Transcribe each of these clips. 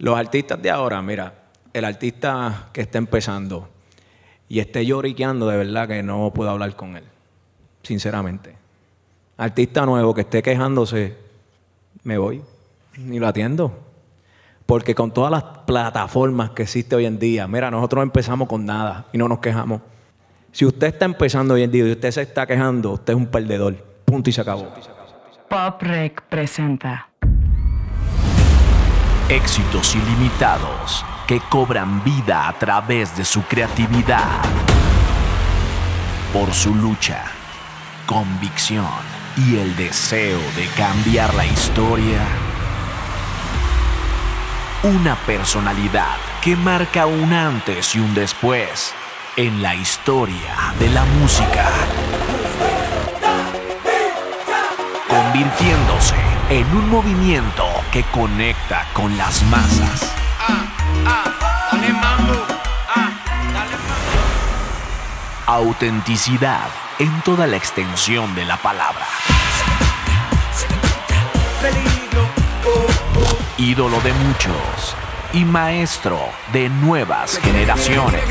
Los artistas de ahora, mira, el artista que está empezando y esté lloriqueando, de verdad que no puedo hablar con él, sinceramente. Artista nuevo que esté quejándose, me voy, ni lo atiendo. Porque con todas las plataformas que existe hoy en día, mira, nosotros empezamos con nada y no nos quejamos. Si usted está empezando hoy en día y usted se está quejando, usted es un perdedor. Punto y se acabó. Pop Rec presenta Éxitos ilimitados que cobran vida a través de su creatividad. Por su lucha, convicción y el deseo de cambiar la historia. Una personalidad que marca un antes y un después en la historia de la música. Convirtiéndose en un movimiento que conecta con las masas. Autenticidad en toda la extensión de la palabra. Ídolo de muchos y maestro de nuevas generaciones.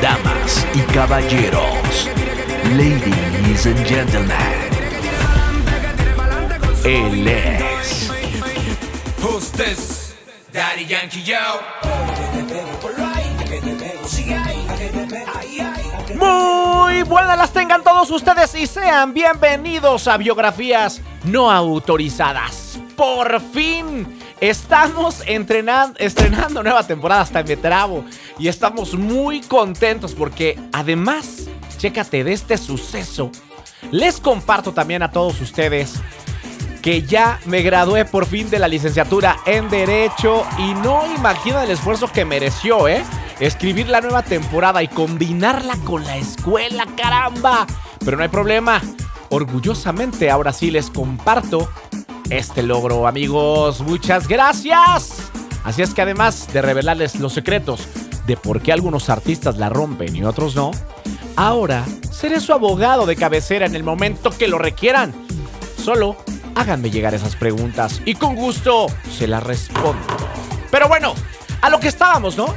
Damas y caballeros, ladies and gentlemen, él es Hostess, Daddy Yankee Yo. Muy buenas las tengan todos ustedes y sean bienvenidos a Biografías No Autorizadas. Por fin estamos entrenando, estrenando nueva temporada hasta en Metrabo y estamos muy contentos porque además, chécate de este suceso, les comparto también a todos ustedes que ya me gradué por fin de la licenciatura en Derecho y no imagino el esfuerzo que mereció, ¿eh? Escribir la nueva temporada y combinarla con la escuela, caramba. Pero no hay problema. Orgullosamente ahora sí les comparto este logro, amigos. Muchas gracias. Así es que además de revelarles los secretos de por qué algunos artistas la rompen y otros no, ahora seré su abogado de cabecera en el momento que lo requieran. Solo háganme llegar esas preguntas y con gusto se las respondo. Pero bueno, a lo que estábamos, ¿no?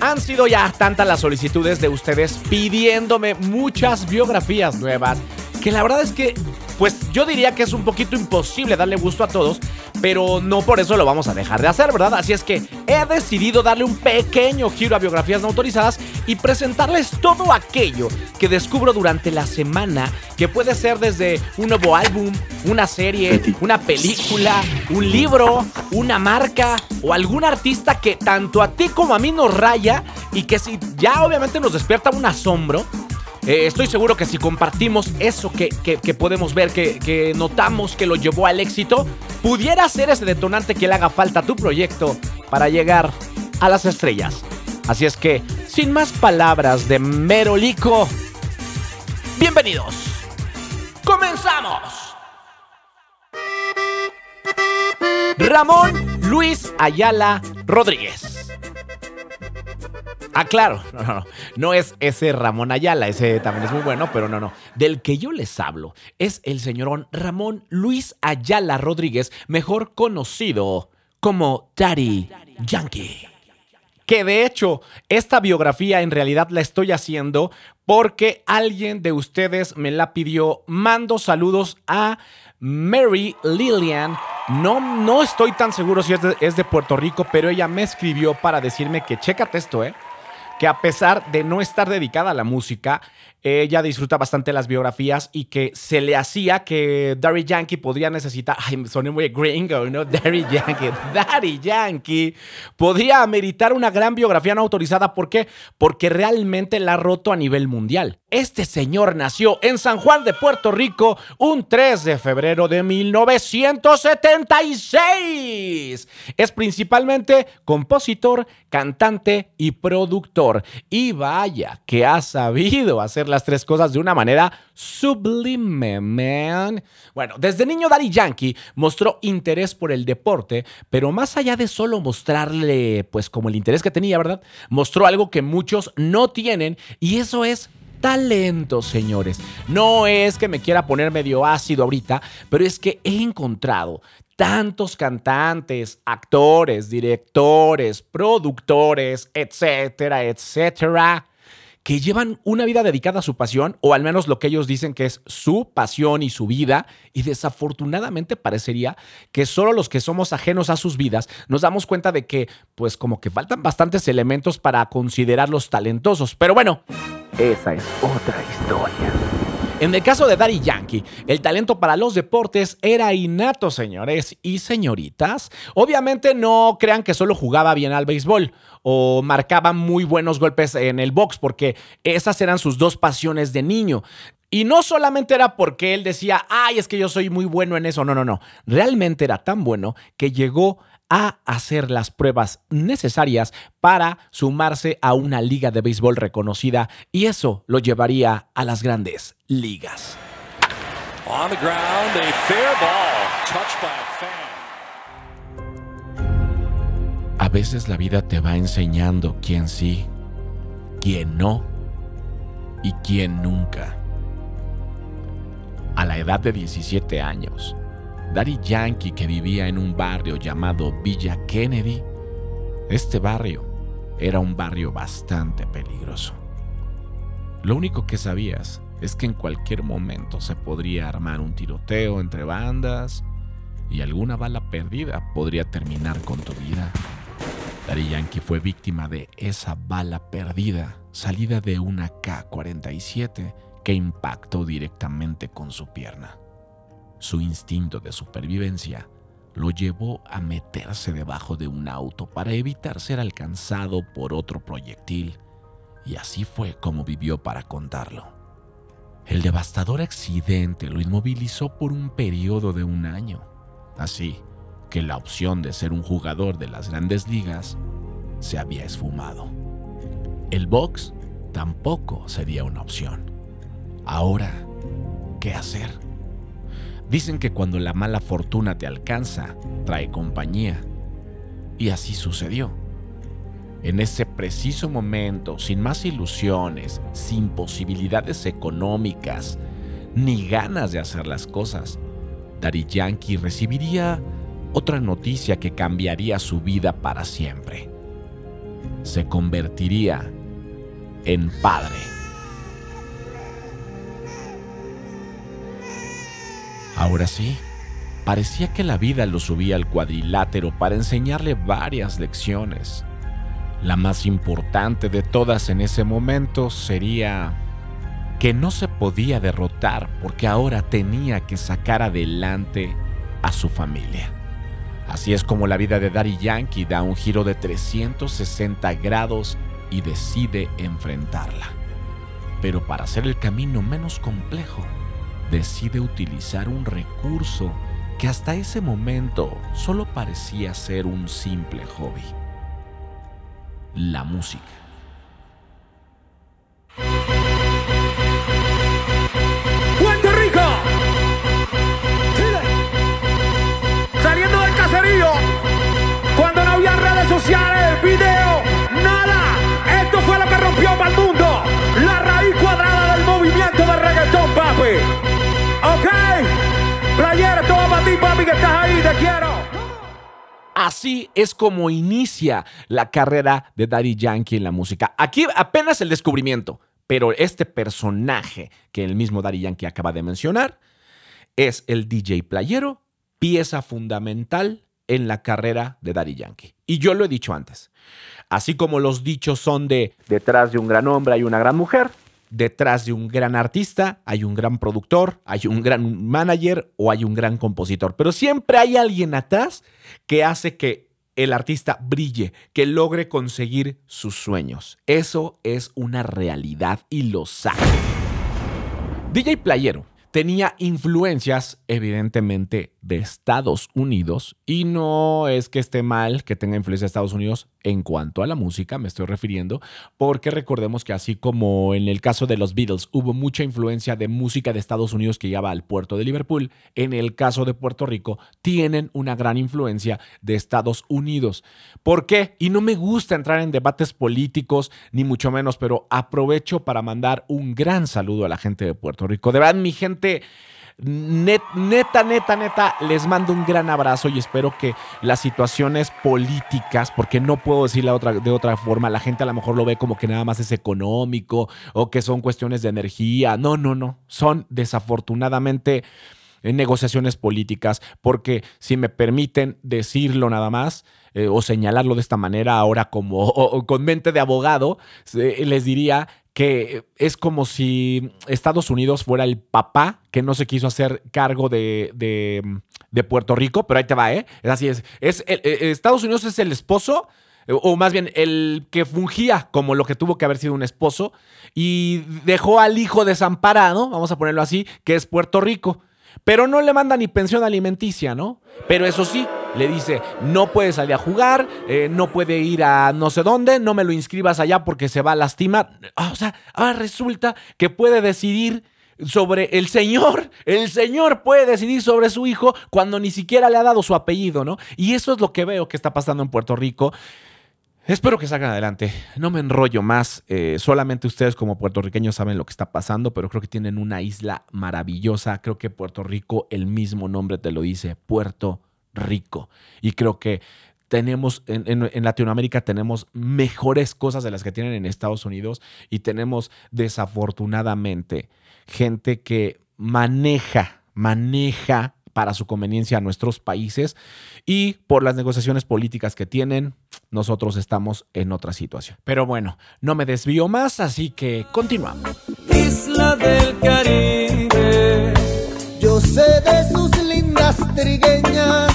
Han sido ya tantas las solicitudes de ustedes pidiéndome muchas biografías nuevas que la verdad es que, pues yo diría que es un poquito imposible darle gusto a todos, pero no por eso lo vamos a dejar de hacer, ¿verdad? Así es que he decidido darle un pequeño giro a biografías no autorizadas y presentarles todo aquello que descubro durante la semana, que puede ser desde un nuevo álbum, una serie, una película, un libro, una marca o algún artista que tanto a ti como a mí nos raya y que si ya obviamente nos despierta un asombro, eh, estoy seguro que si compartimos eso que, que- podemos ver, que, que notamos que lo llevó al éxito, pudiera ser ese detonante que le haga falta a tu proyecto para llegar a las estrellas. Así es que, sin más palabras de merolico, bienvenidos. ¡Comenzamos! Ramón Luis Ayala Rodríguez. Ah, claro, no, no, no. No es ese Ramón Ayala, ese también es muy bueno, pero no, no. Del que yo les hablo es el señorón Ramón Luis Ayala Rodríguez, mejor conocido como Daddy Yankee. Que de hecho, esta biografía en realidad la estoy haciendo porque alguien de ustedes me la pidió. Mando saludos a Mary Lillian. No, no estoy tan seguro si es de, es de Puerto Rico, pero ella me escribió para decirme que chécate esto, ¿eh? Que a pesar de no estar dedicada a la música, ella disfruta bastante las biografías y que se le hacía que Daddy Yankee podría necesitar, ay, soné muy gringo, ¿no? Daddy Yankee, Daddy Yankee podría ameritar una gran biografía no autorizada. ¿Por qué? Porque realmente la ha roto a nivel mundial. Este señor nació en San Juan de Puerto Rico un 3 de febrero de 1976. Es principalmente compositor, cantante y productor. Y vaya que ha sabido hacer las tres cosas de una manera sublime, man. Bueno, desde niño Daddy Yankee mostró interés por el deporte, pero más allá de solo mostrarle, pues como el interés que tenía, ¿verdad? Mostró algo que muchos no tienen y eso es talento, señores. No es que me quiera poner medio ácido ahorita, pero es que he encontrado tantos cantantes, actores, directores, productores, etcétera, etcétera, que llevan una vida dedicada a su pasión, o al menos lo que ellos dicen que es su pasión y su vida, y desafortunadamente parecería que solo los que somos ajenos a sus vidas nos damos cuenta de que, pues como que faltan bastantes elementos para considerarlos talentosos. Pero bueno, esa es otra historia. En el caso de Daddy Yankee, el talento para los deportes era innato, señores y señoritas. Obviamente no crean que solo jugaba bien al béisbol o marcaba muy buenos golpes en el box, porque esas eran sus dos pasiones de niño. Y no solamente era porque él decía, ay, es que yo soy muy bueno en eso. No, no, no. Realmente era tan bueno que llegó a hacer las pruebas necesarias para sumarse a una liga de béisbol reconocida y eso lo llevaría a las grandes ligas. On the ground, a fair ball, touched by a fan. A veces la vida te va enseñando quién sí, quién no y quién nunca. A la edad de 17 años, Daddy Yankee que vivía en un barrio llamado Villa Kennedy, este barrio era un barrio bastante peligroso. Lo único que sabías es que en cualquier momento se podría armar un tiroteo entre bandas y alguna bala perdida podría terminar con tu vida. Daddy Yankee fue víctima de esa bala perdida salida de una K-47 que impactó directamente con su pierna. Su instinto de supervivencia lo llevó a meterse debajo de un auto para evitar ser alcanzado por otro proyectil, y así fue como vivió para contarlo. El devastador accidente lo inmovilizó por un periodo de un año, así que la opción de ser un jugador de las grandes ligas se había esfumado. El box tampoco sería una opción. Ahora, ¿qué hacer? Dicen que cuando la mala fortuna te alcanza, trae compañía. Y así sucedió. En ese preciso momento, sin más ilusiones, sin posibilidades económicas, ni ganas de hacer las cosas, Daddy Yankee recibiría otra noticia que cambiaría su vida para siempre. Se convertiría en padre. Ahora sí, parecía que la vida lo subía al cuadrilátero para enseñarle varias lecciones. La más importante de todas en ese momento sería que no se podía derrotar porque ahora tenía que sacar adelante a su familia. Así es como la vida de Daddy Yankee da un giro de 360 grados y decide enfrentarla. Pero para hacer el camino menos complejo, decide utilizar un recurso que hasta ese momento solo parecía ser un simple hobby. La música. Puerto Rico. Chile. Saliendo del caserío. Cuando no había redes sociales, video, nada. Esto fue lo que rompió para el mundo. La raíz cuadrada del movimiento de reggaetón, papi. Playera, todo para ti, papi, que estás ahí. Te quiero. Así es como inicia la carrera de Daddy Yankee en la música. Aquí apenas el descubrimiento, pero este personaje que el mismo Daddy Yankee acaba de mencionar es el DJ playero, pieza fundamental en la carrera de Daddy Yankee. Y yo lo he dicho antes. Así como los dichos son de detrás de un gran hombre hay una gran mujer, detrás de un gran artista hay un gran productor, hay un gran manager o hay un gran compositor. Pero siempre hay alguien atrás que hace que el artista brille, que logre conseguir sus sueños. Eso es una realidad y lo sabe. DJ Playero tenía influencias evidentemente de Estados Unidos y no es que esté mal que tenga influencia de Estados Unidos en cuanto a la música, me estoy refiriendo, porque recordemos que así como en el caso de los Beatles hubo mucha influencia de música de Estados Unidos que lleva al puerto de Liverpool, en el caso de Puerto Rico tienen una gran influencia de Estados Unidos. ¿Por qué? Y no me gusta entrar en debates políticos, ni mucho menos, pero aprovecho para mandar un gran saludo a la gente de Puerto Rico. De verdad, mi gente net- neta, neta, neta, les mando un gran abrazo y espero que las situaciones políticas, porque no puedo decirla de otra forma, la gente a lo mejor lo ve como que nada más es económico o que son cuestiones de energía. No, no, no. Son desafortunadamente en negociaciones políticas, porque si me permiten decirlo nada más eh, o señalarlo de esta manera ahora como con mente de abogado, eh, les diría que es como si Estados Unidos fuera el papá que no se quiso hacer cargo de, de- Puerto Rico, pero ahí te va, ¿eh? Es así es. es el- eh, Estados Unidos es el esposo, eh, o más bien el que fungía como lo que tuvo que haber sido un esposo, y dejó al hijo desamparado, vamos a ponerlo así, que es Puerto Rico. Pero no le manda ni pensión alimenticia, ¿no? Pero eso sí, le dice, no puede salir a jugar, eh, no puede ir a no sé dónde, no me lo inscribas allá porque se va a lastimar. Ah, o sea, ahora resulta que puede decidir sobre el señor. El señor puede decidir sobre su hijo cuando ni siquiera le ha dado su apellido, ¿no? Y eso es lo que veo que está pasando en Puerto Rico. Espero que salgan adelante. No me enrollo más. eh, solamente ustedes como puertorriqueños saben lo que está pasando, pero creo que tienen una isla maravillosa. Creo que Puerto Rico, el mismo nombre te lo dice, Puerto Rico. Y creo que tenemos, en, en- en Latinoamérica tenemos mejores cosas de las que tienen en Estados Unidos y tenemos desafortunadamente gente que maneja, maneja para su conveniencia a nuestros países y por las negociaciones políticas que tienen, nosotros estamos en otra situación. Pero bueno, no me desvío más, así que continuamos. Isla del Caribe. Yo sé de sus lindas trigueñas,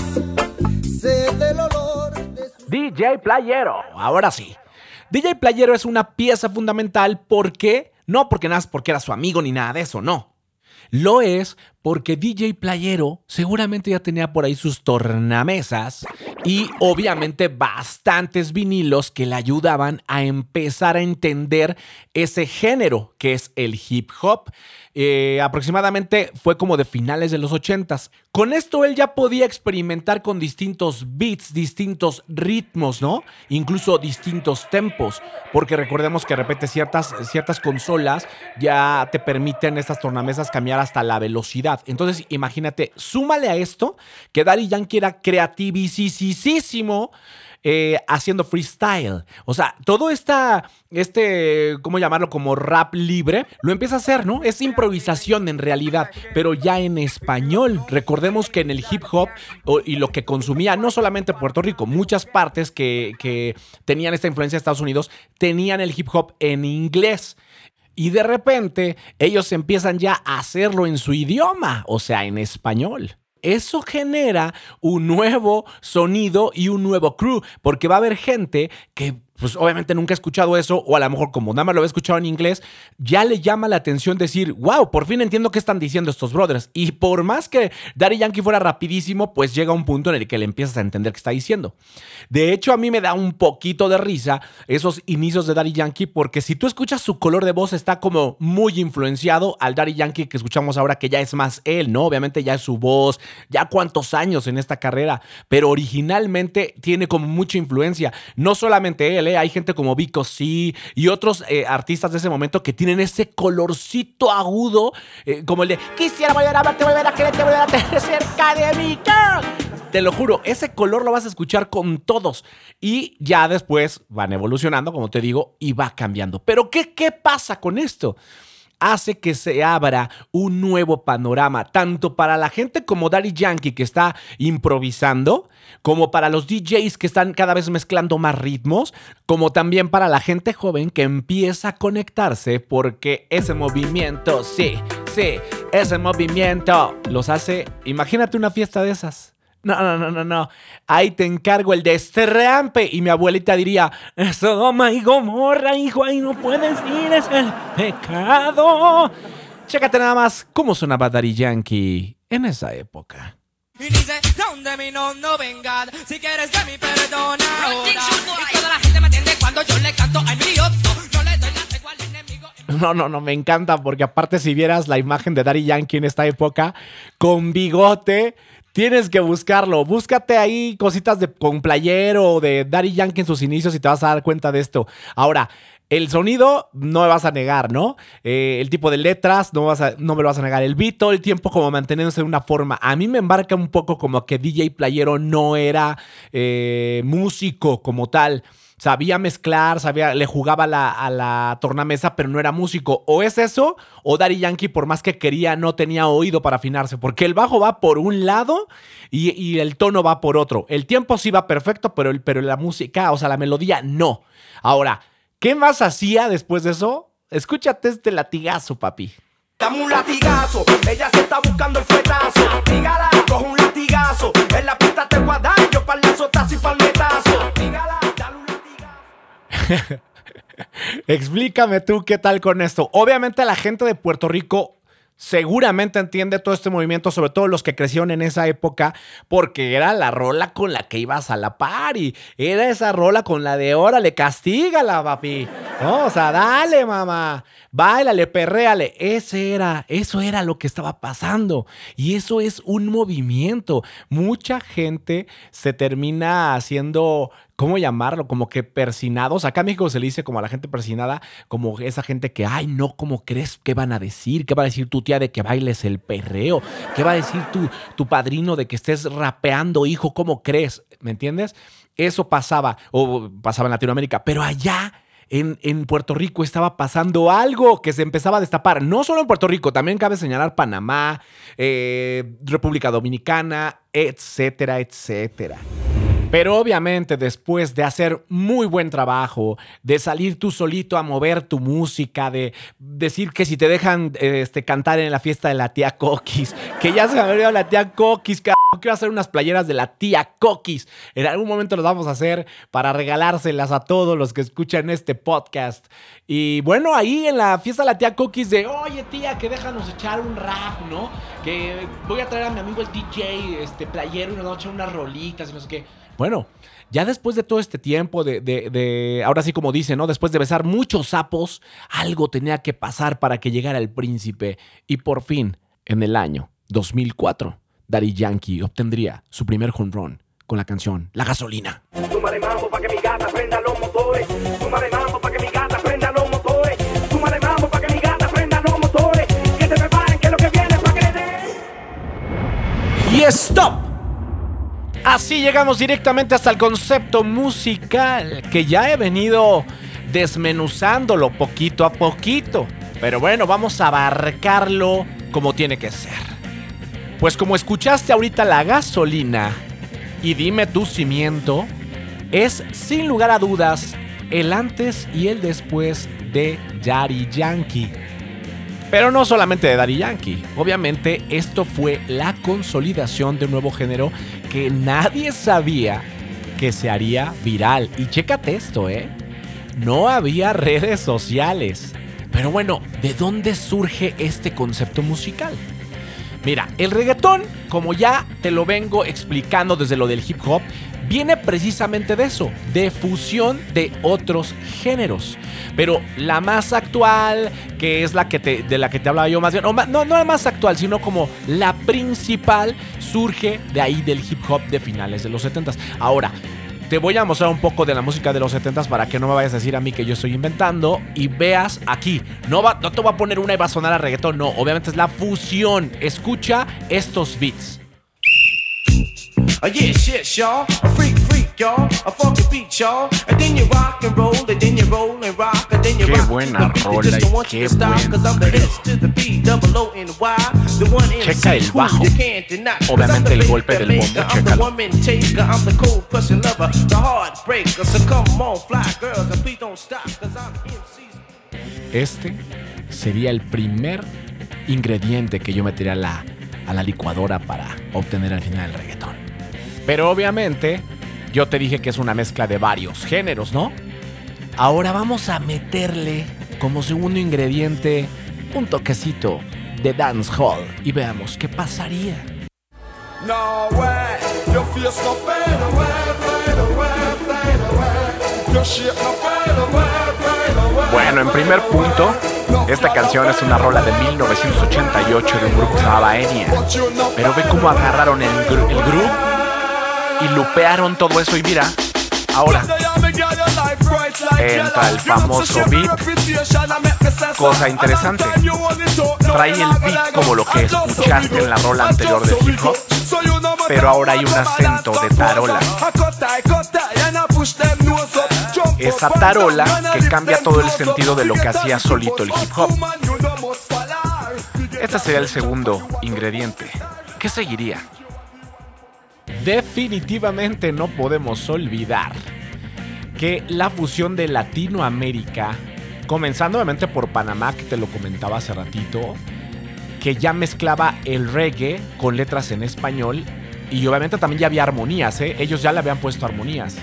DJ Playero. Ahora sí. DJ Playero es una pieza fundamental porque, no porque nada, porque era su amigo ni nada de eso, no. Lo es porque DJ Playero seguramente ya tenía por ahí sus tornamesas y obviamente bastantes vinilos que le ayudaban a empezar a entender ese género que es el hip hop. Eh, aproximadamente fue como de finales de los 80s. Con esto él ya podía experimentar con distintos beats, distintos ritmos, ¿no? Incluso distintos tempos, porque recordemos que de repente ciertas, ciertas consolas ya te permiten estas tornamesas cambiar hasta la velocidad. Entonces, imagínate, súmale a esto que Daddy Yankee era creativísimo eh, haciendo freestyle. O sea, todo esta, este, ¿cómo llamarlo? Como rap libre, lo empieza a hacer, ¿no? Es improvisación en realidad, pero ya en español. Recordemos que en el hip hop y lo que consumía, no solamente Puerto Rico, muchas partes que, que tenían esta influencia de Estados Unidos, tenían el hip hop en inglés. Y de repente ellos empiezan ya a hacerlo en su idioma, o sea, en español. Eso genera un nuevo sonido y un nuevo crew, porque va a haber gente que pues obviamente nunca ha escuchado eso, o a lo mejor como nada más lo había escuchado en inglés, ya le llama la atención decir, wow, por fin entiendo qué están diciendo estos brothers. Y por más que Daddy Yankee fuera rapidísimo, pues llega un punto en el que le empiezas a entender qué está diciendo. De hecho, a mí me da un poquito de risa esos inicios de Daddy Yankee, porque si tú escuchas su color de voz, está como muy influenciado al Daddy Yankee que escuchamos ahora, que ya es más él, ¿no? Obviamente ya es su voz, ya cuántos años en esta carrera, pero originalmente tiene como mucha influencia. No solamente él, hay gente como Vico C y otros eh, artistas de ese momento que tienen ese colorcito agudo, eh, como el de Quisiera volver a verte, volver a quererte, volver a tener cerca de mi. Te lo juro, ese color lo vas a escuchar con todos. Y ya después van evolucionando, como te digo, y va cambiando. Pero ¿qué, qué pasa con esto? Hace que se abra un nuevo panorama, tanto para la gente como Daddy Yankee que está improvisando, como para los DJs que están cada vez mezclando más ritmos, como también para la gente joven que empieza a conectarse porque ese movimiento, sí, sí, ese movimiento los hace, imagínate una fiesta de esas. No, no, no, no, no. Ahí te encargo el destrampe. Y mi abuelita diría: Sodoma y Gomorra, hijo, ahí no puedes ir, es el pecado. Chécate nada más cómo sonaba Daddy Yankee en esa época. Y dice, donde mi no, no venga, si quieres de mi perdona ahora. Y toda la gente me entiende cuando yo le canto al mi. No le doy la tregua al enemigo. No, no, no, me encanta porque aparte si vieras la imagen de Daddy Yankee en esta época, con bigote, tienes que buscarlo. Búscate ahí cositas de, con playero de Daddy Yankee en sus inicios y te vas a dar cuenta de esto. Ahora, El sonido no me vas a negar, ¿no? Eh, el tipo de letras no, vas a- no me lo vas a negar. El beat todo el tiempo como manteniéndose de una forma. A mí me embarca un poco como que DJ Playero no era eh, músico como tal. Sabía mezclar, sabía, le jugaba la, a la tornamesa, pero no era músico. O es eso, o Daddy Yankee, por más que quería, no tenía oído para afinarse. Porque el bajo va por un lado y, el tono va por otro. El tiempo sí va perfecto, pero, el- pero la música, o sea, la melodía, no. Ahora, ¿qué más hacía después de eso? Escúchate este latigazo, papi. Dame un latigazo, ella se está buscando el fuetazo. Dígala, coge un latigazo. En la pista te a y. Explícame tú qué tal con esto. Obviamente la gente de Puerto Rico seguramente entiende todo este movimiento, sobre todo los que crecieron en esa época, porque era la rola con la que ibas a la party. Era esa rola con la de órale, castígala, papi. No, o sea, dale, mamá. Báilale, perréale. Ese era, eso era lo que estaba pasando. Y eso es un movimiento. Mucha gente se termina haciendo ¿cómo llamarlo? Como que persinados. Acá en México se le dice como a la gente persinada, como esa gente que, ay, no, ¿cómo crees? ¿Qué van a decir? ¿Qué va a decir tu tía de que bailes el perreo? ¿Qué va a decir tu, tu padrino de que estés rapeando, hijo? ¿Cómo crees? ¿Me entiendes? Eso pasaba, o pasaba en Latinoamérica, pero allá... En, en Puerto Rico estaba pasando algo que se empezaba a destapar. No solo en Puerto Rico, también cabe señalar Panamá, eh, República Dominicana, etcétera, etcétera. Pero obviamente después de hacer muy buen trabajo, de salir tú solito a mover tu música, de decir que si te dejan este, cantar en la fiesta de la tía Coquis, que ya se me olvidado la tía Coquis, cabrón, quiero hacer unas playeras de la tía Coquis. En algún momento las vamos a hacer para regalárselas a todos los que escuchan este podcast. Y bueno, ahí en la fiesta de la tía Coquis de, oye tía, que déjanos echar un rap, ¿no? Que voy a traer a mi amigo el DJ, este playero, y nos vamos a echar unas rolitas y no sé qué. Bueno, ya después de todo este tiempo, de, de- de- ahora sí como dice, ¿no? Después de besar muchos sapos, algo tenía que pasar para que llegara el príncipe. Y por fin, en el año 2004, Daddy Yankee obtendría su primer home run con la canción La Gasolina. Súmale mambo pa' que mi gata prenda los motores. Súmale mambo pa' que mi gata prenda los motores. Súmale mambo pa' que mi gata prenda los motores. Que se preparen que lo que viene es pa' que le den. Y stop. Así llegamos directamente hasta el concepto musical que ya he venido desmenuzándolo poquito a poquito. Pero bueno, vamos a abarcarlo como tiene que ser. Pues como escuchaste ahorita la gasolina y dime tu cimiento, es sin lugar a dudas el antes y el después de Daddy Yankee. Pero no solamente de Daddy Yankee. Obviamente esto fue la consolidación de un nuevo género que nadie sabía que se haría viral. Y chécate esto, ¿eh? No había redes sociales. Pero bueno, ¿de dónde surge este concepto musical? Mira, el reggaetón, como ya te lo vengo explicando desde lo del hip hop, viene precisamente de eso, de fusión de otros géneros. Pero la más actual, que es la que de la que te hablaba yo más bien, no, no la más actual, sino como la principal, surge de ahí del hip hop de finales de los 70s. Ahora, te voy a mostrar un poco de la música de los 70s para que no me vayas a decir a mí que yo estoy inventando y veas aquí. No, va, no te voy a poner una y va a sonar a reggaetón, no. Obviamente es la fusión. Escucha estos beats. Oh yeah, shit, y'all. A freak, freak, y'all. A funky beat, y'all. And then you rock and roll, and then you roll and rock, and then you Qué rock buena to the beat. rola Just y don't want you qué to stop, buen 'cause I'm the S to the B, double O and Y. The one MC Checa el bajo. you can't deny. 'Cause Obviamente I'm el the golpe del bombo, maker, I'm the woman taker, I'm the cold pushing lover, the heartbreaker. So come on, fly girls, and please don't stop, 'cause I'm. Este sería el primer ingrediente que yo metería a la, a la licuadora para obtener al final el reggaetón. Pero obviamente, yo te dije que es una mezcla de varios géneros, ¿no? Ahora vamos a meterle como segundo ingrediente un toquecito de dancehall y veamos qué pasaría. No way, your face no fade away, fade away, fade away. Your shape no fade away, fade away. Bueno, en primer punto, esta canción es una rola de 1988 de un grupo que se llamaba Enya. Pero ve cómo agarraron el, gru- el groove y lupearon todo eso y mira, ahora. entra el famoso beat. Cosa interesante. Trae el beat como lo que escuchaste en la rola anterior de hip hop, pero ahora hay un acento de tarola. Esa tarola que cambia todo el sentido de lo que hacía solito el hip hop. Este sería el segundo ingrediente. ¿Qué seguiría? Definitivamente no podemos olvidar que la fusión de Latinoamérica, comenzando obviamente por Panamá, que te lo comentaba hace ratito, que ya mezclaba el reggae con letras en español y obviamente también ya había armonías, ¿eh? ellos ya le habían puesto armonías.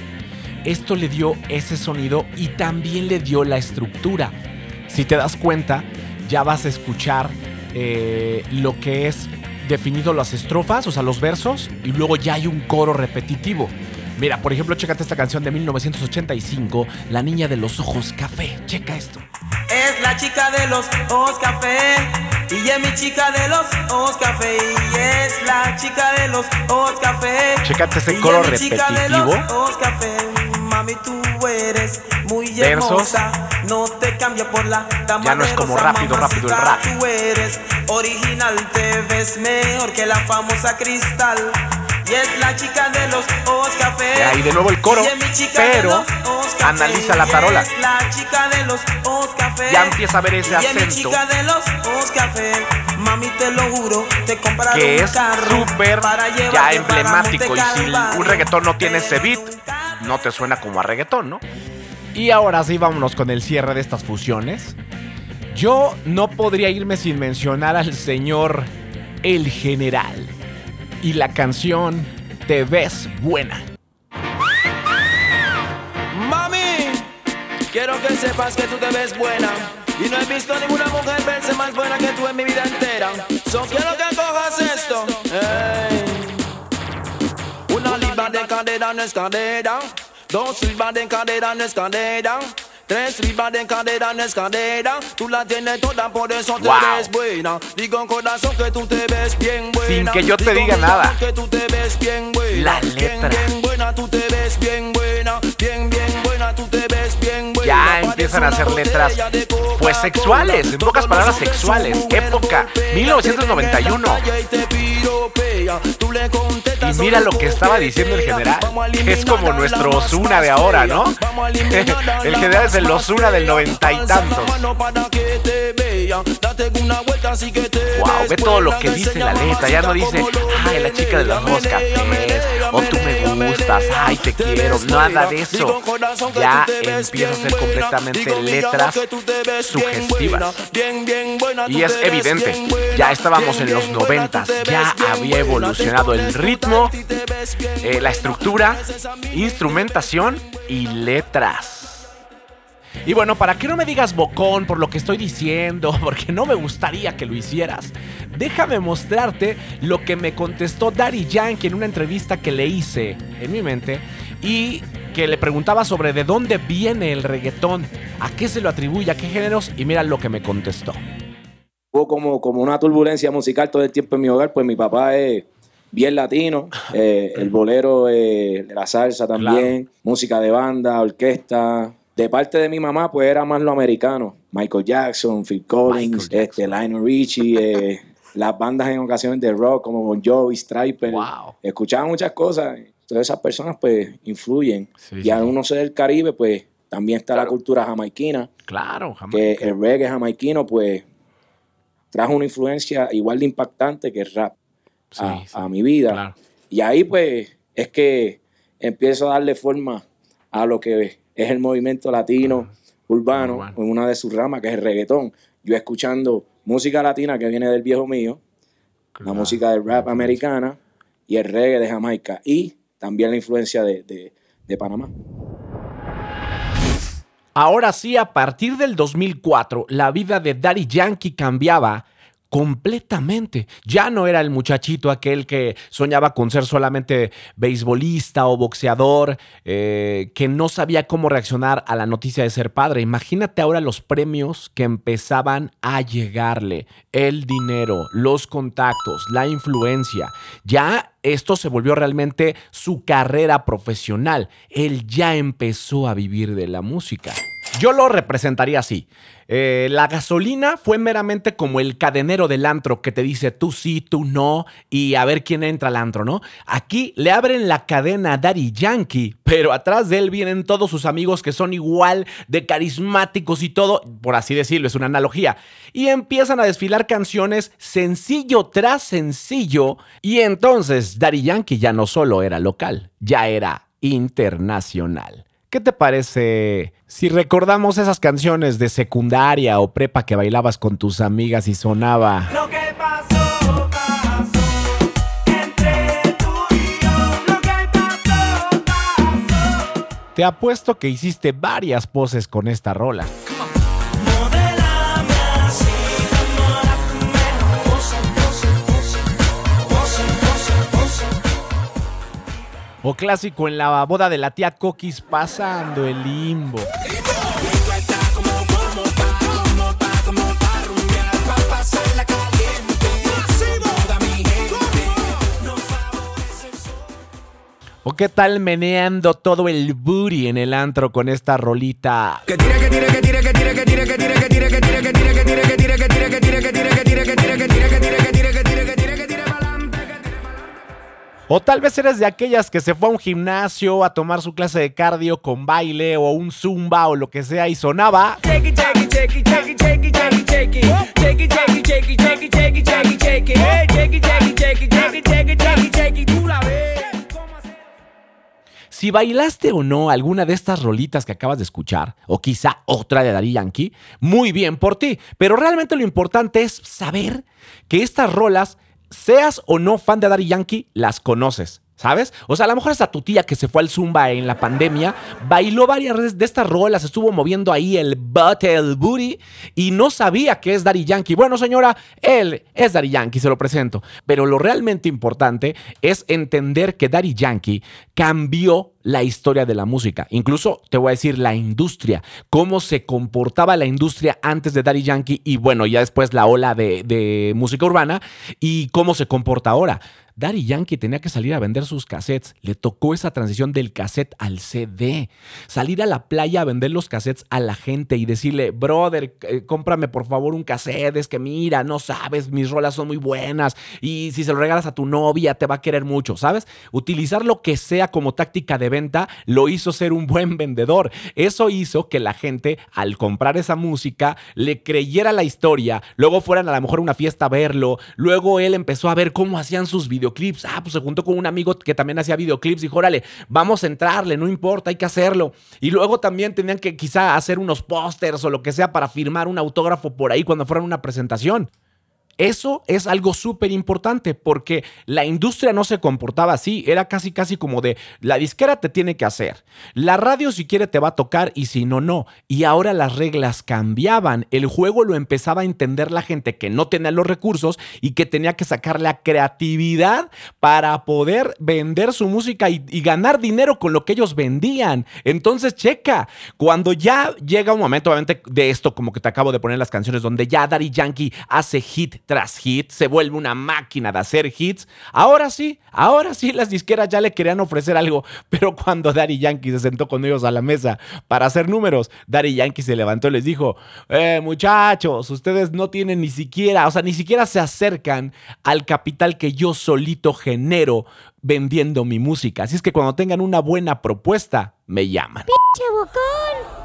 Esto le dio ese sonido y también le dio la estructura. Si te das cuenta, ya vas a escuchar eh, lo que es definido las estrofas, o sea, los versos, y luego ya hay un coro repetitivo. Mira, por ejemplo, chécate esta canción de 1985, La niña de los ojos café. Checa esto. Es la chica de los ojos café. Y es mi chica de los ojos café. Y es la chica de los ojos café. Chécate ese Y coro repetitivo. Mami, tú eres muy Versos. hermosa. No te cambia por la dama Ya no es como rápido, rápido el rap. Tú eres original, te ves mejor que la famosa cristal. Y es la chica de los ojos café. Y ahí de nuevo el coro, pero analiza la tarola. es la chica de los ojos café. Ya empieza a ver ese Y es mi acento. chica de los ojos café. Mami, te lo juro, te que es súper ya emblemático. Y si un reggaetón no tiene ese beat, no te suena como a reggaetón, ¿no? Y ahora sí, vámonos con el cierre de estas fusiones. Yo no podría irme sin mencionar al señor El General y la canción Te ves buena. Mami, quiero que sepas que tú te ves buena. Y no he visto ninguna mujer verse más buena que tú en mi vida entera. So quiero que cojas esto. Ey. Una libra de cadera no es cadera. Dos libras de cadera no es cadera. Tres libras de cadera no es cadera. Tú la tienes toda, por eso te Wow. ves buena. Digo corazón que tú te ves bien buena. Sin que yo te Digo, diga nada. que tú te ves bien buena. La Bien, letra. bien buena, tú te ves bien buena. Bien, bien buena, tú te ves bien buena. Ya empiezan a hacer letras pues sexuales, en pocas palabras sexuales. Época 1991. Y mira lo que estaba diciendo el general, es como nuestro Osuna de ahora, ¿no? El general es el Osuna del noventa y tantos. Wow, ve todo lo que dice la letra. Ya no dice, ay, la chica de los ojos cafés, o tú me gustas, ay, te quiero. Nada de eso. Ya empieza a ser completamente letras sugestivas. Y es evidente, ya estábamos en los noventas, ya había evolucionado el ritmo, eh, la estructura, instrumentación y letras. Y bueno, para que no me digas bocón por lo que estoy diciendo, porque no me gustaría que lo hicieras, déjame mostrarte lo que me contestó Daddy Yankee en una entrevista que le hice en mi mente y que le preguntaba sobre de dónde viene el reggaetón, a qué se lo atribuye, a qué géneros, y mira lo que me contestó. Hubo como, como una turbulencia musical todo el tiempo en mi hogar, pues mi papá es bien latino, eh, el bolero, eh, la salsa también, música de banda, orquesta. De parte de mi mamá, pues era más lo americano. Michael Jackson, Phil Collins, este, Lionel Richie, eh, las bandas en ocasiones de rock como Bon Jovi, Striper. Escuchaba muchas cosas. Todas esas personas pues influyen. y al uno ser del Caribe, pues también está la cultura jamaiquina. Claro, Que el reggae jamaiquino, pues, trajo una influencia igual de impactante que el rap a, a mi vida. Y ahí, pues, es que empiezo a darle forma a lo que es el movimiento latino urbano, en una de sus ramas, que es el reggaetón. Yo escuchando música latina que viene del viejo mío, la música del rap americana y el reggae de Jamaica. Y también la influencia de, de- de Panamá. Ahora sí, a partir del 2004, la vida de Daddy Yankee cambiaba completamente. Ya no era el muchachito aquel que soñaba con ser solamente beisbolista o boxeador, eh, que no sabía cómo reaccionar a la noticia de ser padre. Imagínate ahora los premios que empezaban a llegarle, el dinero, los contactos, la influencia. Ya esto se volvió realmente su carrera profesional. Él ya empezó a vivir de la música. Yo lo representaría así. Eh, la gasolina fue meramente como el cadenero del antro que te dice tú sí, tú no, y a ver quién entra al antro, ¿no? Aquí le abren la cadena a Daddy Yankee, pero atrás de él vienen todos sus amigos que son igual de carismáticos y todo, por así decirlo, es una analogía. Y empiezan a desfilar canciones sencillo tras sencillo, y entonces Daddy Yankee ya no solo era local, ya era internacional. ¿Qué te parece si recordamos esas canciones de secundaria o prepa que bailabas con tus amigas y sonaba? Lo que pasó, pasó entre tú y yo. Lo que pasó, pasó. Te apuesto que hiciste varias poses con esta rola. O clásico en la boda de la tía Coquis pasando el limbo. ¿O qué tal meneando todo el booty en el antro con esta rolita? O tal vez eres de aquellas que se fue a un gimnasio a tomar su clase de cardio con baile o un zumba o lo que sea y sonaba. Si bailaste o no alguna de estas rolitas que acabas de escuchar, o quizá otra de Daddy Yankee, muy bien por ti. Pero realmente lo importante es saber que estas rolas seas o no fan de Daddy Yankee, las conoces. ¿Sabes? O sea, a lo mejor esa tu tía que se fue al Zumba en la pandemia, bailó varias veces de estas rolas, estuvo moviendo ahí el butt, el booty, y no sabía que es Daddy Yankee. Bueno, señora, él es Daddy Yankee, se lo presento. Pero lo realmente importante es entender que Daddy Yankee cambió la historia de la música. Incluso te voy a decir la industria, cómo se comportaba la industria antes de Daddy Yankee y bueno, ya después la ola de música urbana y cómo se comporta ahora. Daddy Yankee tenía que salir a vender sus cassettes. Le tocó esa transición del cassette al CD. Salir a la playa a vender los cassettes a la gente y decirle, brother, eh, cómprame por favor un cassette. Es que mira, no sabes, mis rolas son muy buenas. Y si se lo regalas a tu novia, te va a querer mucho, ¿sabes? Utilizar lo que sea como táctica de venta lo hizo ser un buen vendedor. Eso hizo que la gente, al comprar esa música, le creyera la historia. Luego fueran a lo mejor a una fiesta a verlo. Luego él empezó a ver cómo hacían sus videoclips. Ah, pues se juntó con un amigo que también hacía videoclips. Dijo, órale, vamos a entrarle, no importa, hay que hacerlo. Y luego también tenían que quizá hacer unos pósters o lo que sea para firmar un autógrafo por ahí cuando fueran una presentación. Eso es algo súper importante porque la industria no se comportaba así, era casi casi como de la disquera te tiene que hacer, la radio si quiere te va a tocar y si no, no. Y ahora las reglas cambiaban, el juego lo empezaba a entender la gente que no tenía los recursos y que tenía que sacar la creatividad para poder vender su música y, y ganar dinero con lo que ellos vendían. Entonces, checa, cuando ya llega un momento, obviamente, de esto como que te acabo de poner las canciones donde ya Daddy Yankee hace hit tras hit, se vuelve una máquina de hacer hits. Ahora sí, ahora sí las disqueras ya le querían ofrecer algo, pero cuando Daddy Yankee se sentó con ellos a la mesa para hacer números, Daddy Yankee se levantó y les dijo, eh, muchachos, ustedes no tienen ni siquiera, o sea, ni siquiera se acercan al capital que yo solito genero vendiendo mi música. Así es que cuando tengan una buena propuesta, me llaman.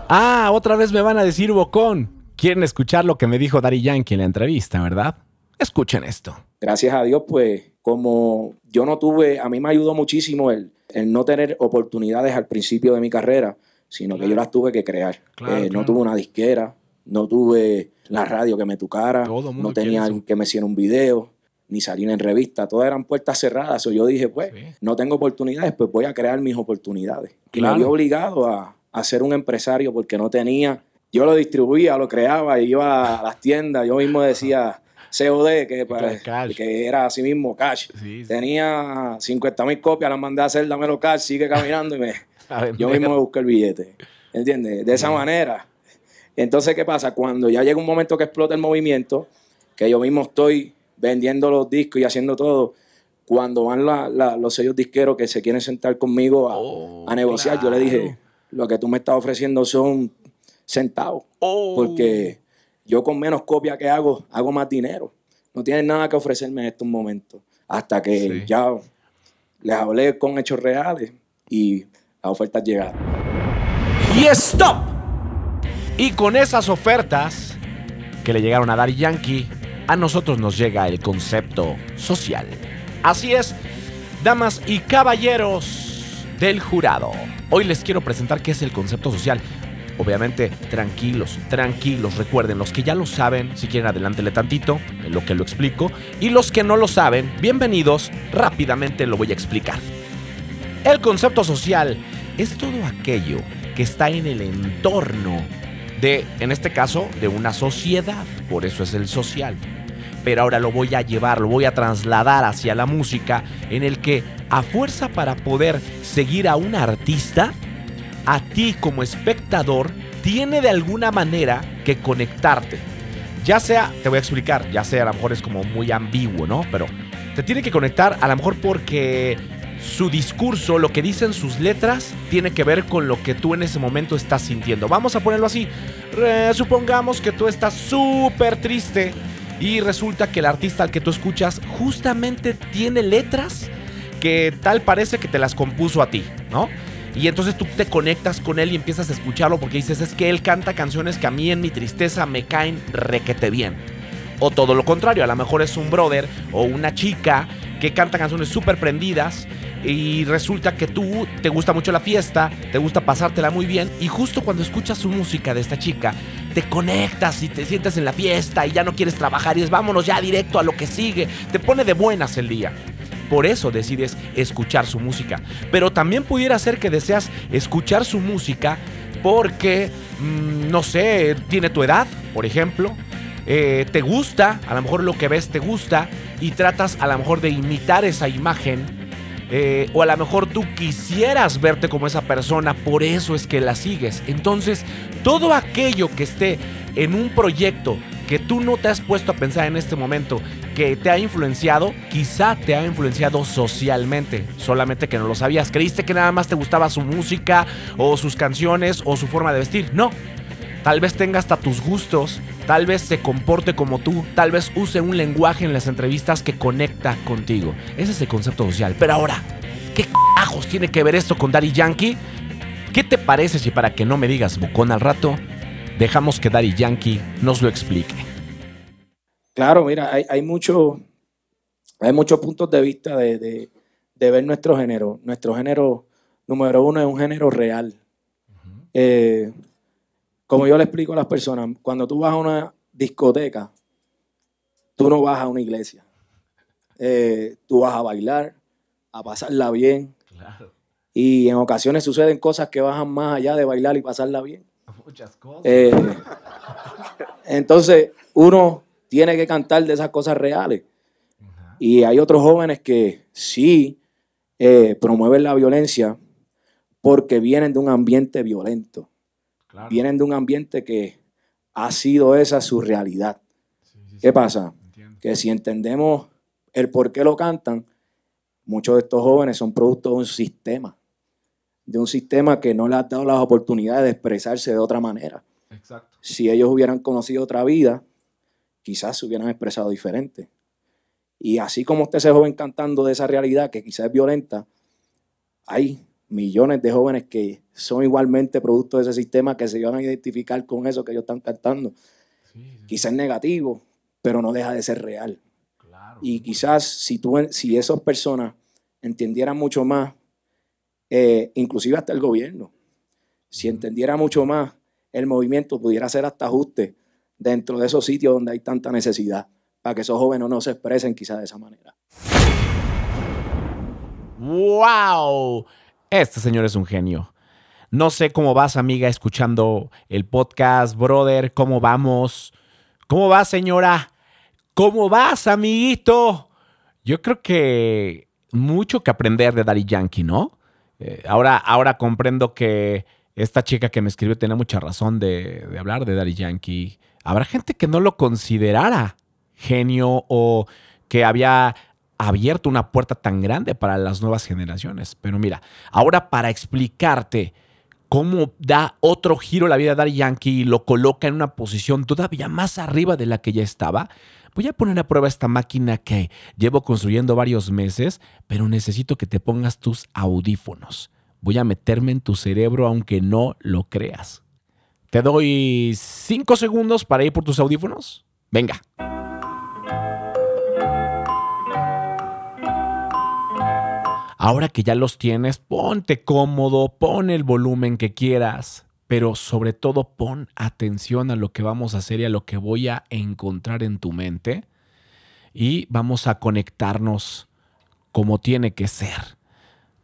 Ah, otra vez me van a decir bocón. Quieren escuchar lo que me dijo Daddy Yankee en la entrevista, ¿verdad? Escuchen esto. gracias a Dios, pues como yo no tuve, a mí me ayudó muchísimo el, el no tener oportunidades al principio de mi carrera, sino que yo las tuve que crear. Claro, Eh, No tuve una disquera, no tuve la radio que me tocara, no tenía alguien que me hiciera un video, ni salir en revista, todas eran puertas cerradas. O yo dije, pues, no tengo oportunidades, pues voy a crear mis oportunidades. Y me vi obligado a, a ser un empresario porque no tenía, yo lo distribuía, lo creaba, iba a las tiendas, yo mismo decía, COD, que, pues, Cash. que era así mismo cash. Tenía 50 mil copias, las mandé a hacer, dámelo cash, sigue caminando y me, yo mismo me busqué el billete. ¿Entiendes? De esa manera. Entonces, ¿qué pasa? Cuando ya llega un momento que explota el movimiento, que yo mismo estoy vendiendo los discos y haciendo todo, cuando van la- la- los sellos disqueros que se quieren sentar conmigo a, a negociar, yo le dije, lo que tú me estás ofreciendo son centavos. Porque yo con menos copias que hago, hago más dinero. No tienen nada que ofrecerme en estos momentos. Hasta que ya les hablé con hechos reales y las ofertas llegaron. Y stop. Y con esas ofertas que le llegaron a Daddy Yankee, a nosotros nos llega el concepto social. Así es, damas y caballeros del jurado. Hoy les quiero presentar qué es el concepto social. Obviamente, tranquilos, tranquilos. Recuerden, los que ya lo saben, si quieren adelántele tantito, en lo que lo explico. Y los que no lo saben, bienvenidos, rápidamente lo voy a explicar. El concepto social es todo aquello que está en el entorno de, en este caso, de una sociedad. Por eso es el social. Pero ahora lo voy a llevar, lo voy a trasladar hacia la música, en el que a fuerza para poder seguir a un artista, a ti como espectador, tiene de alguna manera que conectarte. Ya sea, te voy a explicar, ya sea a lo mejor es como muy ambiguo, ¿no? Pero te tiene que conectar a lo mejor porque su discurso, lo que dicen sus letras, tiene que ver con lo que tú en ese momento estás sintiendo. Vamos a ponerlo así. Supongamos que tú estás súper triste y resulta que el artista al que tú escuchas justamente tiene letras que tal parece que te las compuso a ti, ¿no? Y entonces tú te conectas con él y empiezas a escucharlo porque dices, es que él canta canciones que a mí en mi tristeza me caen requete bien. O todo lo contrario, a lo mejor es un brother o una chica que canta canciones súper prendidas y resulta que tú te gusta mucho la fiesta, te gusta pasártela muy bien y justo cuando escuchas su música de esta chica, te conectas y te sientes en la fiesta y ya no quieres trabajar y es vámonos ya directo a lo que sigue, te pone de buenas el día. Por eso decides escuchar su música. Pero también pudiera ser que deseas escuchar su música porque, mm, no sé, tiene tu edad, por ejemplo. Eh, te gusta, a lo mejor lo que ves te gusta y tratas a lo mejor de imitar esa imagen. eh, o a lo mejor tú quisieras verte como esa persona, por eso es que la sigues. Entonces, todo aquello que esté en un proyecto que tú no te has puesto a pensar en este momento, que te ha influenciado, quizá te ha influenciado socialmente, solamente que no lo sabías. Creíste que nada más te gustaba su música o sus canciones o su forma de vestir. No. Tal vez tenga hasta tus gustos, tal vez se comporte como tú, tal vez use un lenguaje en las entrevistas que conecta contigo. Ese es el concepto social. Pero ahora, ¿qué cajos tiene que ver esto con Daddy Yankee? ¿Qué te parece si para que no me digas bocón al rato, dejamos que Daddy Yankee nos lo explique? Claro, mira, hay, hay, mucho- hay muchos puntos de vista de, de- de ver nuestro género. Nuestro género, número uno, es un género real. Eh, como yo le explico a las personas, cuando tú vas a una discoteca, tú no vas a una iglesia. Eh, tú vas a bailar, a pasarla bien. Y en ocasiones suceden cosas que bajan más allá de bailar y pasarla bien. Muchas cosas. Eh, entonces, uno tiene que cantar de esas cosas reales. Y hay otros jóvenes que sí eh, promueven la violencia porque vienen de un ambiente violento. Vienen de un ambiente que ha sido esa su realidad. ¿Qué pasa? Que si entendemos el por qué lo cantan, muchos de estos jóvenes son producto de un sistema. De un sistema que no les ha dado las oportunidades de expresarse de otra manera Exacto. si ellos hubieran conocido otra vida, quizás se hubieran expresado diferente. Y así como está ese joven cantando de esa realidad que quizás es violenta, hay millones de jóvenes que son igualmente producto de ese sistema que se van a identificar con eso que ellos están cantando. Quizás es negativo, pero no deja de ser real. Y quizás si, tú, si esas personas entendieran mucho más, eh, inclusive hasta el gobierno, si entendiera mucho más el movimiento, pudiera hacer hasta ajustes dentro de esos sitios donde hay tanta necesidad, para que esos jóvenes no se expresen quizás de esa manera. ¡Wow! Este señor es un genio. No sé cómo vas, amiga, escuchando el podcast, brother. ¿Cómo vamos? ¿Cómo va, señora? ¿Cómo vas, amiguito? Yo creo que mucho que aprender de Daddy Yankee, ¿no? Eh, ahora, ahora comprendo que esta chica que me escribió tenía mucha razón de, hablar de Daddy Yankee. Habrá gente que no lo considerara genio o que había abierto una puerta tan grande para las nuevas generaciones. Pero mira, ahora para explicarte cómo da otro giro la vida de Daddy Yankee y lo coloca en una posición todavía más arriba de la que ya estaba, voy a poner a prueba esta máquina que llevo construyendo varios meses, pero necesito que te pongas tus audífonos. Voy a meterme en tu cerebro aunque no lo creas. Te doy cinco segundos para ir por tus audífonos. Venga. Ahora que ya los tienes, ponte cómodo, pon el volumen que quieras, pero sobre todo pon atención a lo que vamos a hacer y a lo que voy a encontrar en tu mente y vamos a conectarnos como tiene que ser.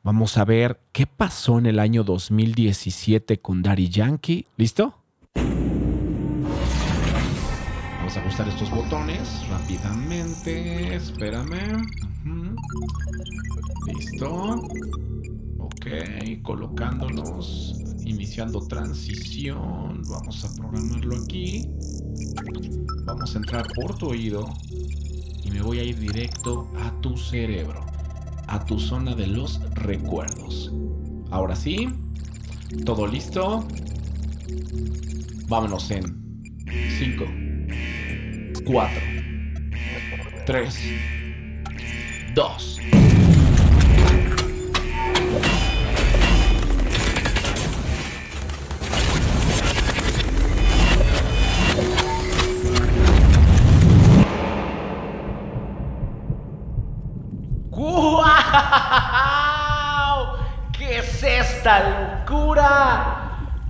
Vamos a ver qué pasó en el año 2017 con Daddy Yankee. ¿Listo? Vamos a ajustar estos botones rápidamente. Espérame. Listo. Ok, colocándonos. Iniciando transición. Vamos a programarlo aquí. Vamos a entrar por tu oído. Y me voy a ir directo a tu cerebro. A tu zona de los recuerdos. Ahora sí. ¿Todo listo? Vámonos en 5, 4, 3, 2.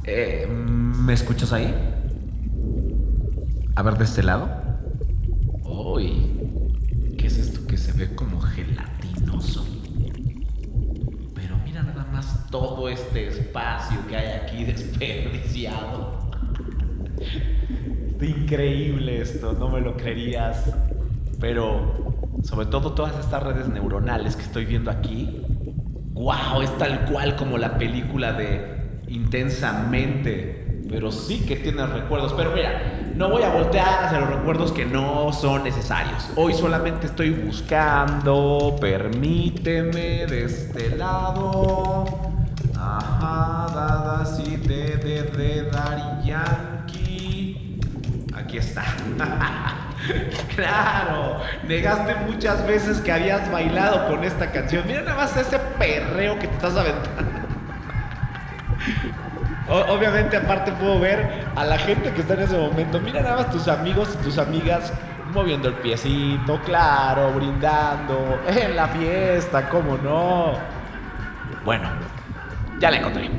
Eh, ¿Me escuchas ahí? A ver de este lado. Uy, ¿qué es esto que se ve como gelatinoso? Pero mira nada más todo este espacio que hay aquí desperdiciado. Está increíble esto, no me lo creerías. Pero sobre todo todas estas redes neuronales que estoy viendo aquí. ¡Wow! Es tal cual como la película de Intensamente. Pero sí que tiene recuerdos. Pero mira, no voy a voltear hacia los recuerdos que no son necesarios. Hoy solamente estoy buscando. Permíteme de este lado. Ajá, dada así de de de Daddy Yankee. Aquí está. claro, negaste muchas veces que habías bailado con esta canción. Mira nada más ese perreo que te estás aventando. Obviamente aparte puedo ver a la gente que está en ese momento. Mira nada más tus amigos y tus amigas moviendo el piecito, claro, brindando, en la fiesta, cómo no. Bueno, ya la encontré.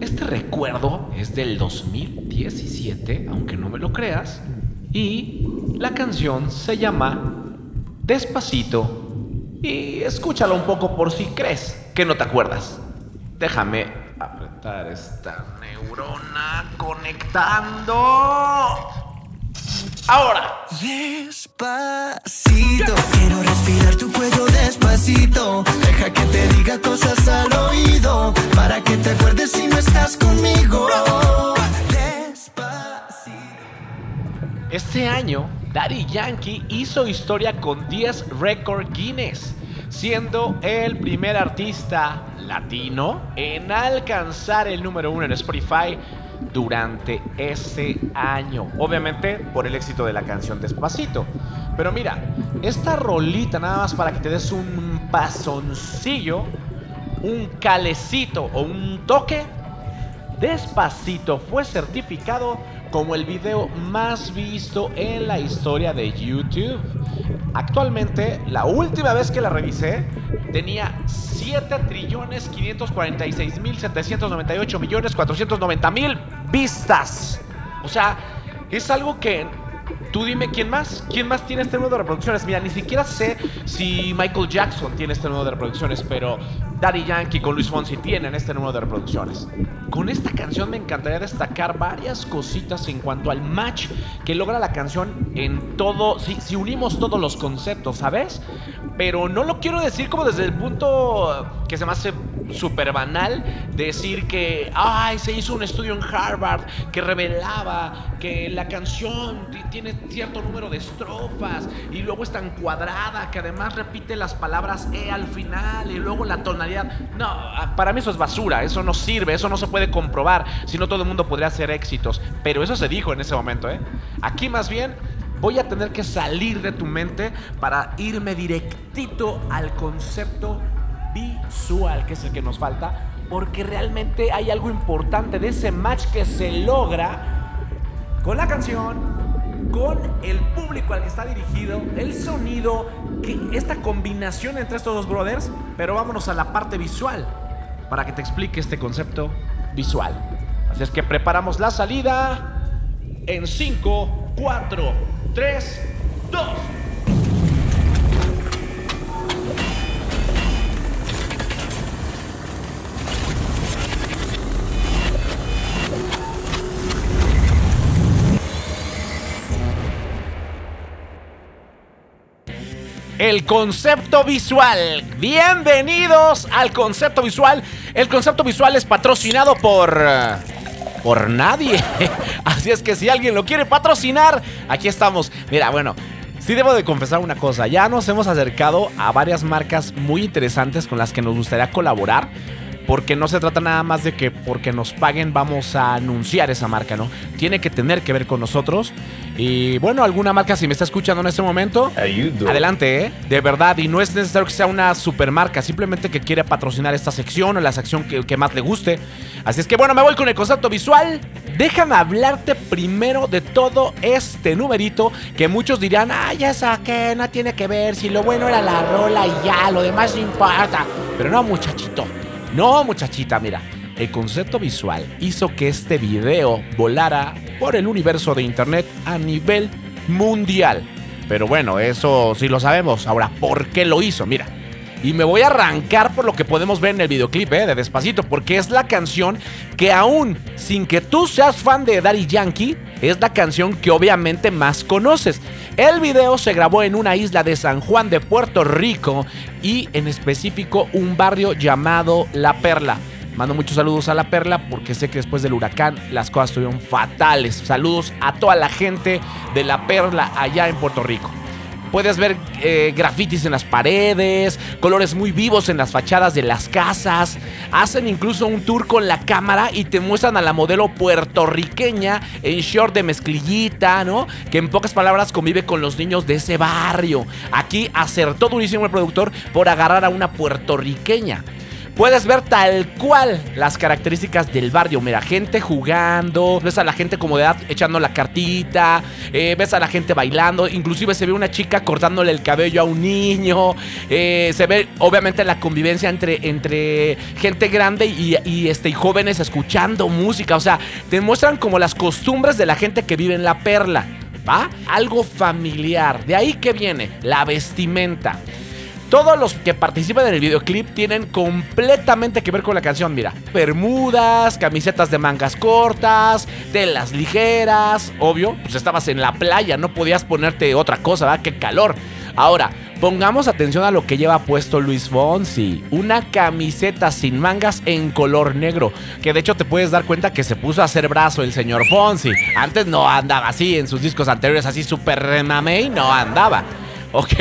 Este recuerdo es del 2017, aunque no me lo creas, y la canción se llama Despacito. Y escúchala un poco por si crees que no te acuerdas. Déjame apretar esta neurona conectando. Ahora. Despacito, quiero respirar tu cuello despacito. Deja que te diga cosas al oído para que te acuerdes si no estás conmigo. Este año, Daddy Yankee hizo historia con 10 récord Guinness, siendo el primer artista latino en alcanzar el número uno en Spotify durante ese año. Obviamente por el éxito de la canción Despacito. Pero mira, esta rolita nada más para que te des un pasoncillo, un calecito o un toque Despacito fue certificado como el video más visto en la historia de YouTube. Actualmente, la última vez que la revisé, tenía 7 trillones 546 mil 798 millones 490 mil vistas. O sea, es algo que Tú dime quién más, quién más tiene este número de reproducciones. Mira, ni siquiera sé si Michael Jackson tiene este número de reproducciones, pero Daddy Yankee con Luis Fonsi tienen este número de reproducciones. Con esta canción me encantaría destacar varias cositas en cuanto al match que logra la canción en todo, si, si unimos todos los conceptos, ¿sabes? Pero no lo quiero decir como desde el punto que se me hace súper banal decir que, ay, se hizo un estudio en Harvard que revelaba que la canción ti- tiene cierto número de estrofas y luego es tan cuadrada que además repite las palabras E al final y luego la tonalidad. No, ah, para mí eso es basura, eso no sirve, eso no se puede comprobar, si no todo el mundo podría hacer éxitos. Pero eso se dijo en ese momento, ¿eh? Aquí más bien voy a tener que salir de tu mente para irme directito al concepto visual, que es el que nos falta, porque realmente hay algo importante de ese match que se logra con la canción, con el público al que está dirigido, el sonido, esta combinación entre estos dos brothers, pero vámonos a la parte visual para que te explique este concepto visual. Así es que preparamos la salida en 5, 4, 3, 2. El concepto visual. Bienvenidos al concepto visual. El concepto visual es patrocinado por... Por nadie. Así es que si alguien lo quiere patrocinar, aquí estamos. Mira, bueno, sí debo de confesar una cosa. Ya nos hemos acercado a varias marcas muy interesantes con las que nos gustaría colaborar. Porque no se trata nada más de que porque nos paguen vamos a anunciar esa marca, ¿no? Tiene que tener que ver con nosotros. Y bueno, alguna marca si me está escuchando en este momento, adelante, ¿eh? De verdad, y no es necesario que sea una supermarca, simplemente que quiere patrocinar esta sección o la sección que, que más le guste. Así es que bueno, me voy con el concepto visual. Déjame hablarte primero de todo este numerito que muchos dirán, ay, ya saqué, no tiene que ver, si lo bueno era la rola y ya, lo demás no importa. Pero no, muchachito. No, muchachita, mira. El concepto visual hizo que este video volara por el universo de internet a nivel mundial. Pero bueno, eso sí lo sabemos. Ahora, ¿por qué lo hizo? Mira. Y me voy a arrancar por lo que podemos ver en el videoclip, ¿eh? De Despacito, porque es la canción que aún sin que tú seas fan de Daddy Yankee, es la canción que obviamente más conoces. El video se grabó en una isla de San Juan de Puerto Rico y en específico un barrio llamado La Perla. Mando muchos saludos a La Perla porque sé que después del huracán las cosas estuvieron fatales. Saludos a toda la gente de La Perla allá en Puerto Rico. Puedes ver eh, grafitis en las paredes, colores muy vivos en las fachadas de las casas. Hacen incluso un tour con la cámara y te muestran a la modelo puertorriqueña en short de mezclillita, ¿no? Que en pocas palabras convive con los niños de ese barrio. Aquí acertó durísimo el productor por agarrar a una puertorriqueña puedes ver tal cual las características del barrio. Mira, gente jugando, ves a la gente como de edad echando la cartita, eh, ves a la gente bailando, inclusive se ve una chica cortándole el cabello a un niño, eh, se ve obviamente la convivencia entre, entre gente grande y, y, este, y jóvenes escuchando música, o sea, te muestran como las costumbres de la gente que vive en la perla. ¿Va? Algo familiar. De ahí que viene la vestimenta. Todos los que participan en el videoclip tienen completamente que ver con la canción. Mira, bermudas, camisetas de mangas cortas, telas ligeras. Obvio, pues estabas en la playa, no podías ponerte otra cosa, ¿verdad? Qué calor. Ahora, pongamos atención a lo que lleva puesto Luis Fonsi. Una camiseta sin mangas en color negro. Que de hecho te puedes dar cuenta que se puso a hacer brazo el señor Fonsi. Antes no andaba así, en sus discos anteriores así súper mamey, no andaba. ¿Ok?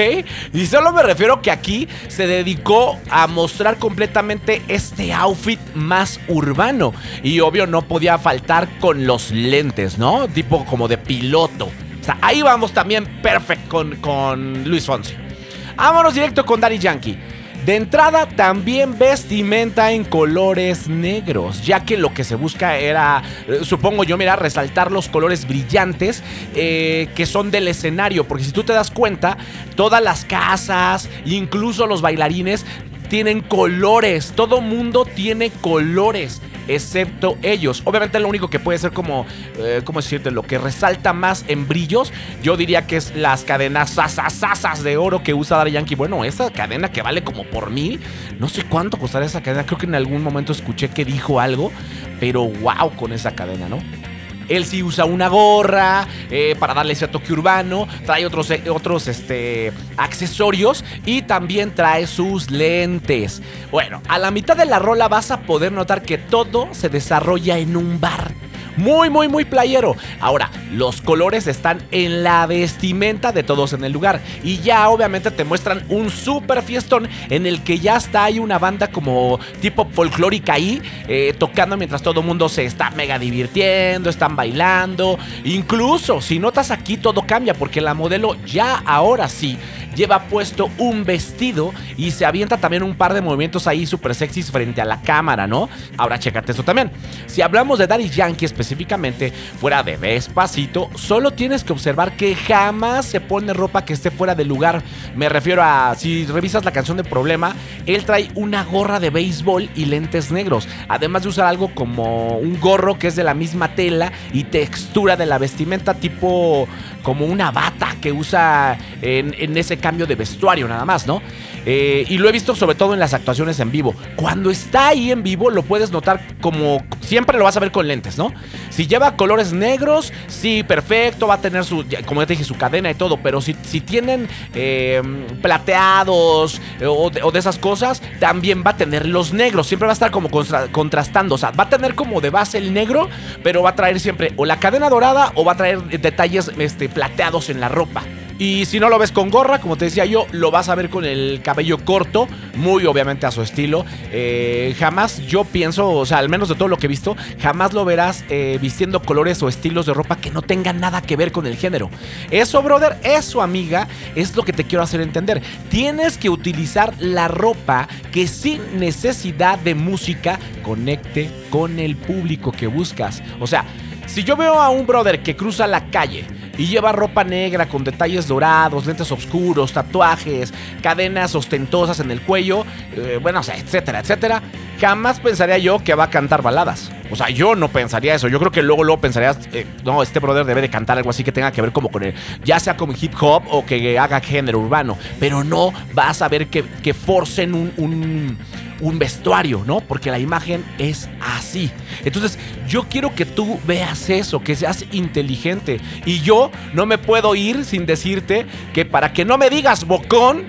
Y solo me refiero que aquí se dedicó a mostrar completamente este outfit más urbano. Y obvio no podía faltar con los lentes, ¿no? Tipo como de piloto. O sea, ahí vamos también perfecto con, con Luis Fonsi. Vámonos directo con Daddy Yankee. De entrada también vestimenta en colores negros, ya que lo que se busca era, eh, supongo yo, mira, resaltar los colores brillantes eh, que son del escenario, porque si tú te das cuenta, todas las casas, incluso los bailarines, tienen colores, todo mundo tiene colores. Excepto ellos. Obviamente lo único que puede ser como, eh, ¿cómo decirte? Lo que resalta más en brillos, yo diría que es las cadenas sasasasas de oro que usa Daddy Yankee. Bueno, esa cadena que vale como por mil, no sé cuánto costará esa cadena, creo que en algún momento escuché que dijo algo, pero wow con esa cadena, ¿no? Él sí usa una gorra eh, para darle ese toque urbano, trae otros, eh, otros este, accesorios y también trae sus lentes. Bueno, a la mitad de la rola vas a poder notar que todo se desarrolla en un bar. Muy, muy, muy playero. Ahora, los colores están en la vestimenta de todos en el lugar. Y ya obviamente te muestran un super fiestón en el que ya está ahí una banda como tipo folclórica ahí, eh, tocando mientras todo el mundo se está mega divirtiendo, están bailando. Incluso, si notas aquí, todo cambia porque la modelo ya ahora sí lleva puesto un vestido y se avienta también un par de movimientos ahí super sexys frente a la cámara, ¿no? Ahora chécate esto también. Si hablamos de Daddy Yankee específicamente, fuera de Despacito, solo tienes que observar que jamás se pone ropa que esté fuera de lugar. Me refiero a, si revisas la canción de Problema, él trae una gorra de béisbol y lentes negros, además de usar algo como un gorro que es de la misma tela y textura de la vestimenta tipo como una bata que usa en, en ese cambio de vestuario nada más, ¿no? Eh, y lo he visto sobre todo en las actuaciones en vivo. Cuando está ahí en vivo lo puedes notar como siempre lo vas a ver con lentes, ¿no? Si lleva colores negros, sí, perfecto, va a tener su, como ya te dije, su cadena y todo, pero si, si tienen eh, plateados o de, o de, esas cosas, también va a tener los negros, siempre va a estar como contra, contrastando, o sea, va a tener como de base el negro, pero va a traer siempre o la cadena dorada o va a traer detalles este, plateados en la ropa. Y si no lo ves con gorra, como te decía yo, lo vas a ver con el cabello corto, muy obviamente a su estilo. Eh, jamás yo pienso, o sea, al menos de todo lo que he visto, jamás lo verás eh, vistiendo colores o estilos de ropa que no tengan nada que ver con el género. Eso, brother, eso, amiga, es lo que te quiero hacer entender. Tienes que utilizar la ropa que sin necesidad de música conecte con el público que buscas. O sea, si yo veo a un brother que cruza la calle, y lleva ropa negra con detalles dorados, lentes oscuros, tatuajes, cadenas ostentosas en el cuello, eh, bueno, o sea, etcétera, etcétera, jamás pensaría yo que va a cantar baladas. O sea, yo no pensaría eso. Yo creo que luego, luego pensarías, eh, no, este brother debe de cantar algo así que tenga que ver como con el, ya sea como hip hop o que haga género urbano. Pero no vas a ver que, que forcen un, un un vestuario, ¿no? Porque la imagen es así. Entonces, yo quiero que tú veas eso, que seas inteligente. Y yo no me puedo ir sin decirte que para que no me digas bocón,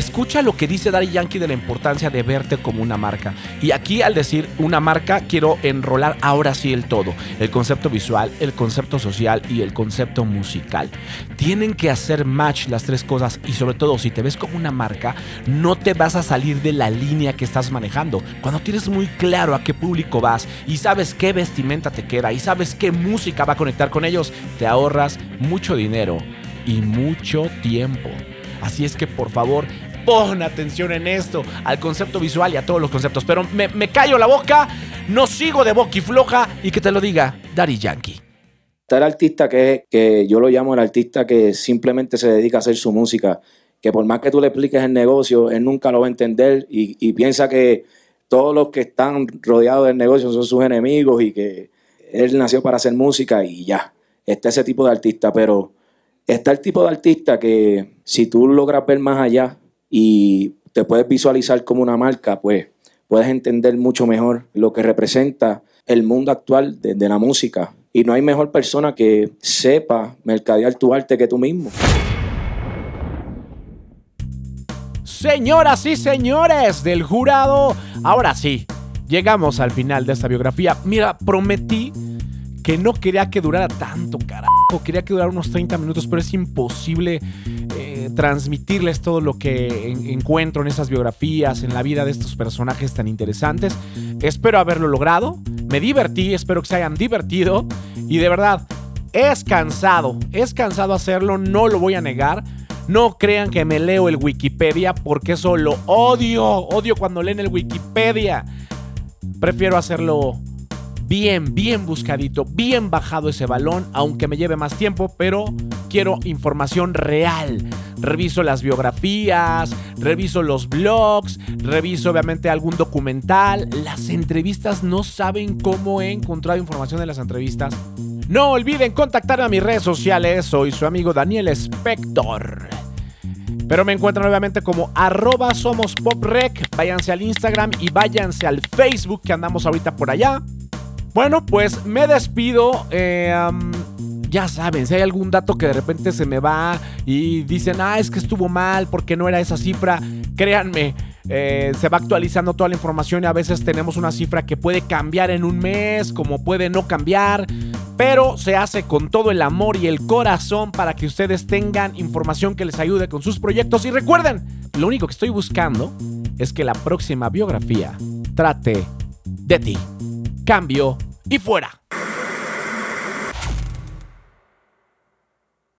Escucha lo que dice Daddy Yankee de la importancia de verte como una marca. Y aquí al decir una marca quiero enrolar ahora sí el todo. El concepto visual, el concepto social y el concepto musical. Tienen que hacer match las tres cosas y sobre todo si te ves como una marca, no te vas a salir de la línea que estás manejando. Cuando tienes muy claro a qué público vas y sabes qué vestimenta te queda y sabes qué música va a conectar con ellos, te ahorras mucho dinero y mucho tiempo. Así es que por favor, pon atención en esto, al concepto visual y a todos los conceptos. Pero me, callo la boca, no sigo de boca y floja y que te lo diga Daddy Yankee. Está el artista que, que yo lo llamo el artista que simplemente se dedica a hacer su música, que por más que tú le expliques el negocio, él nunca lo va a entender y piensa que todos los que están rodeados del negocio son sus enemigos y que él nació para hacer música y ya. Está ese tipo de artista, pero está el tipo de artista que si tú logras ver más allá y te puedes visualizar como una marca, pues puedes entender mucho mejor lo que representa el mundo actual de, la música. Y no hay mejor persona que sepa mercadear tu arte que tú mismo. Señoras y señores del jurado, ahora sí, llegamos al final de esta biografía. Mira, prometí que no quería que durara tanto, carajo. Quería que durara unos 30 minutos, pero es imposible eh, transmitirles todo lo que en encuentro en esas biografías, en la vida de estos personajes tan interesantes. Espero haberlo logrado. Me divertí, espero que se hayan divertido. Y de verdad, es cansado, es cansado hacerlo, no lo voy a negar. No crean que me leo el Wikipedia porque eso lo odio. Odio cuando leen el Wikipedia. Prefiero hacerlo bien, bien buscadito, bien bajado ese balón, aunque me lleve más tiempo, pero quiero información real, reviso las biografías, reviso los blogs, reviso obviamente algún documental. Las entrevistas no saben cómo he encontrado información de las entrevistas. No olviden contactarme a mis redes sociales. Soy su amigo Daniel Spector. Pero me encuentran nuevamente como arroba somos poprec. Váyanse al Instagram y váyanse al Facebook que andamos ahorita por allá. Bueno, pues me despido. Eh, ya saben, si hay algún dato que de repente se me va y dicen, ah, es que estuvo mal porque no era esa cifra, créanme, eh, se va actualizando toda la información y a veces tenemos una cifra que puede cambiar en un mes, como puede no cambiar, pero se hace con todo el amor y el corazón para que ustedes tengan información que les ayude con sus proyectos. Y recuerden, lo único que estoy buscando es que la próxima biografía trate de ti. Cambio y fuera.